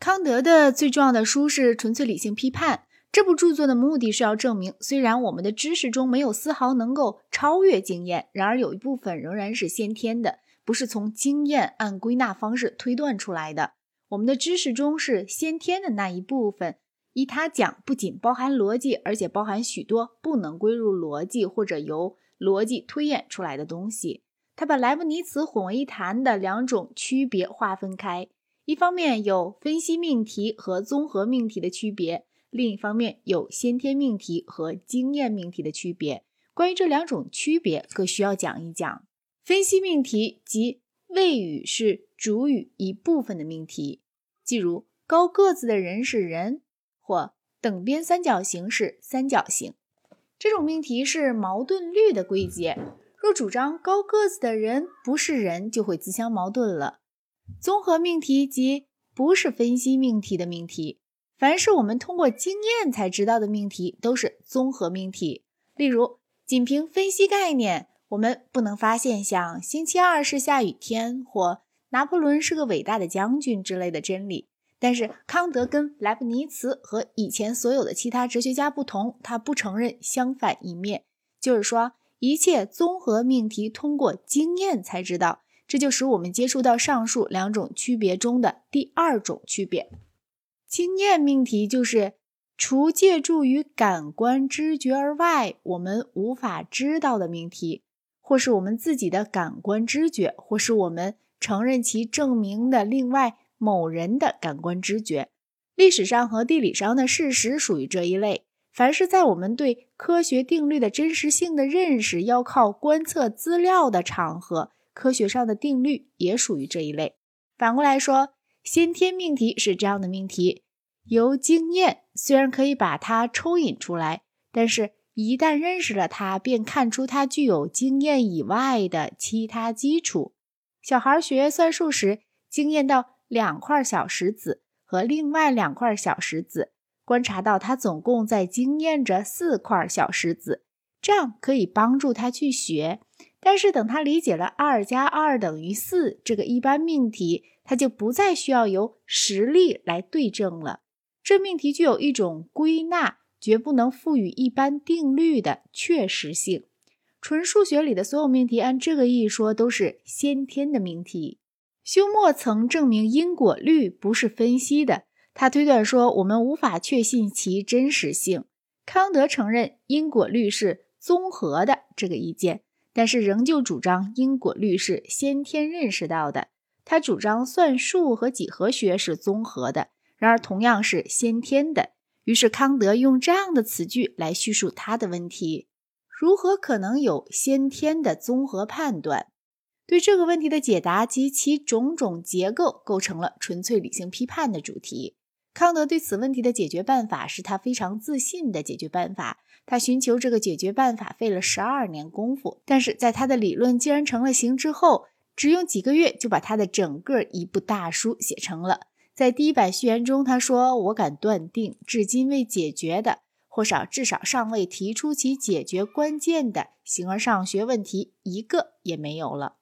康德的最重要的书是《纯粹理性批判》。这部著作的目的是要证明，虽然我们的知识中没有丝毫能够超越经验，然而有一部分仍然是先天的，不是从经验按归纳方式推断出来的。我们的知识中是先天的那一部分，依他讲，不仅包含逻辑，而且包含许多不能归入逻辑或者由逻辑推演出来的东西。他把莱布尼茨混为一谈的两种区别划分开，一方面有分析命题和综合命题的区别。另一方面，有先天命题和经验命题的区别。关于这两种区别，各需要讲一讲。分析命题即谓语是主语一部分的命题，即如高个子的人是人，或等边三角形是三角形。这种命题是矛盾律的归结。若主张高个子的人不是人，就会自相矛盾了。综合命题即不是分析命题的命题。凡是我们通过经验才知道的命题，都是综合命题。例如，仅凭分析概念，我们不能发现像星期二是下雨天或拿破仑是个伟大的将军之类的真理。但是，康德跟莱布尼茨和以前所有的其他哲学家不同，他不承认相反一面，就是说，一切综合命题通过经验才知道。这就使我们接触到上述两种区别中的第二种区别。经验命题就是除借助于感官知觉而外，我们无法知道的命题，或是我们自己的感官知觉，或是我们承认其证明的另外某人的感官知觉。历史上和地理上的事实属于这一类。凡是在我们对科学定律的真实性的认识要靠观测资料的场合，科学上的定律也属于这一类。反过来说。先天命题是这样的命题：由经验虽然可以把它抽引出来，但是一旦认识了它，便看出它具有经验以外的其他基础。小孩学算术时，经验到两块小石子和另外两块小石子，观察到它总共在经验着四块小石子，这样可以帮助他去学。但是等他理解了二加二等于四这个一般命题，他就不再需要由实例来对证了。这命题具有一种归纳，绝不能赋予一般定律的确实性。纯数学里的所有命题，按这个意义说，都是先天的命题。休谟曾证明因果律不是分析的，他推断说我们无法确信其真实性。康德承认因果律是综合的这个意见，但是仍旧主张因果律是先天认识到的。他主张算术和几何学是综合的，然而同样是先天的。于是康德用这样的词句来叙述他的问题：如何可能有先天的综合判断？对这个问题的解答及其种种结构构成了纯粹理性批判的主题。康德对此问题的解决办法是他非常自信的解决办法。他寻求这个解决办法费了十二年功夫，但是在他的理论既然成了形之后。只用几个月就把他的整个一部大书写成了。在第一版序言中，他说：“我敢断定，至今未解决的，或少至少尚未提出其解决关键的形而上学问题，一个也没有了。”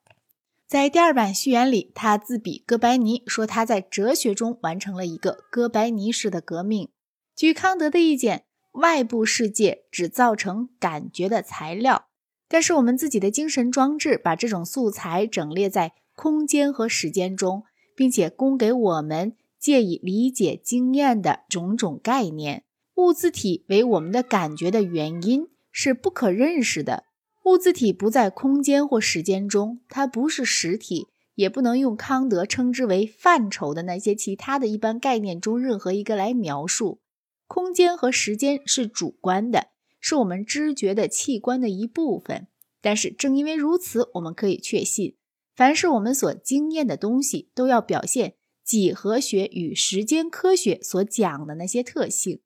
在第二版序言里，他自比哥白尼，说他在哲学中完成了一个哥白尼式的革命。据康德的意见，外部世界只造成感觉的材料。但是我们自己的精神装置把这种素材整列在空间和时间中，并且供给我们借以理解经验的种种概念。物自体为我们的感觉的原因是不可认识的。物自体不在空间或时间中，它不是实体，也不能用康德称之为范畴的那些其他的一般概念中任何一个来描述。空间和时间是主观的。是我们知觉的器官的一部分，但是正因为如此，我们可以确信，凡是我们所经验的东西，都要表现几何学与时间科学所讲的那些特性。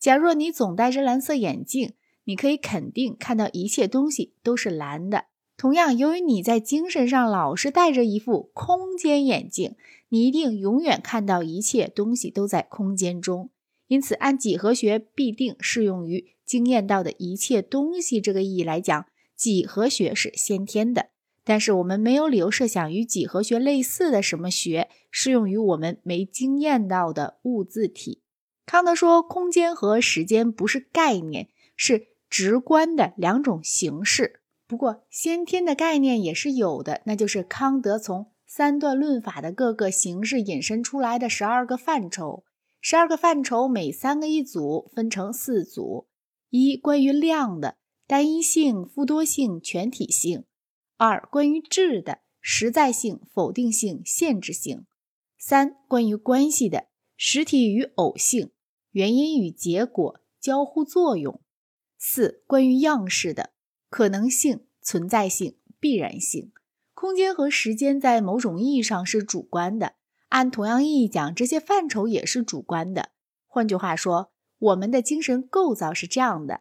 假若你总戴着蓝色眼镜，你可以肯定看到一切东西都是蓝的。同样，由于你在精神上老是戴着一副空间眼镜，你一定永远看到一切东西都在空间中。因此，按几何学必定适用于。经验到的一切东西，这个意义来讲，几何学是先天的。但是我们没有理由设想与几何学类似的什么学适用于我们没经验到的物自体。康德说，空间和时间不是概念，是直观的两种形式。不过，先天的概念也是有的，那就是康德从三段论法的各个形式引申出来的十二个范畴。十二个范畴，每三个一组，分成四组：一、关于量的单一性、复多性、全体性；二、关于质的实在性、否定性、限制性；三、关于关系的实体与偶性。原因与结果交互作用。四、关于样式的可能性、存在性、必然性。空间和时间在某种意义上是主观的，按同样意义讲，这些范畴也是主观的。换句话说，我们的精神构造是这样的，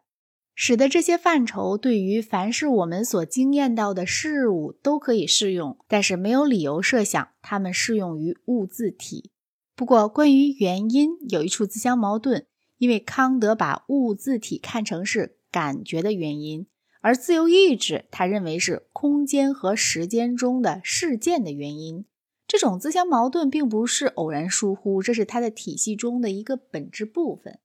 使得这些范畴对于凡是我们所经验到的事物都可以适用，但是没有理由设想它们适用于物自体。不过，关于原因有一处自相矛盾，因为康德把物自体看成是感觉的原因，而自由意志他认为是空间和时间中的事件的原因。这种自相矛盾并不是偶然疏忽，这是他的体系中的一个本质部分。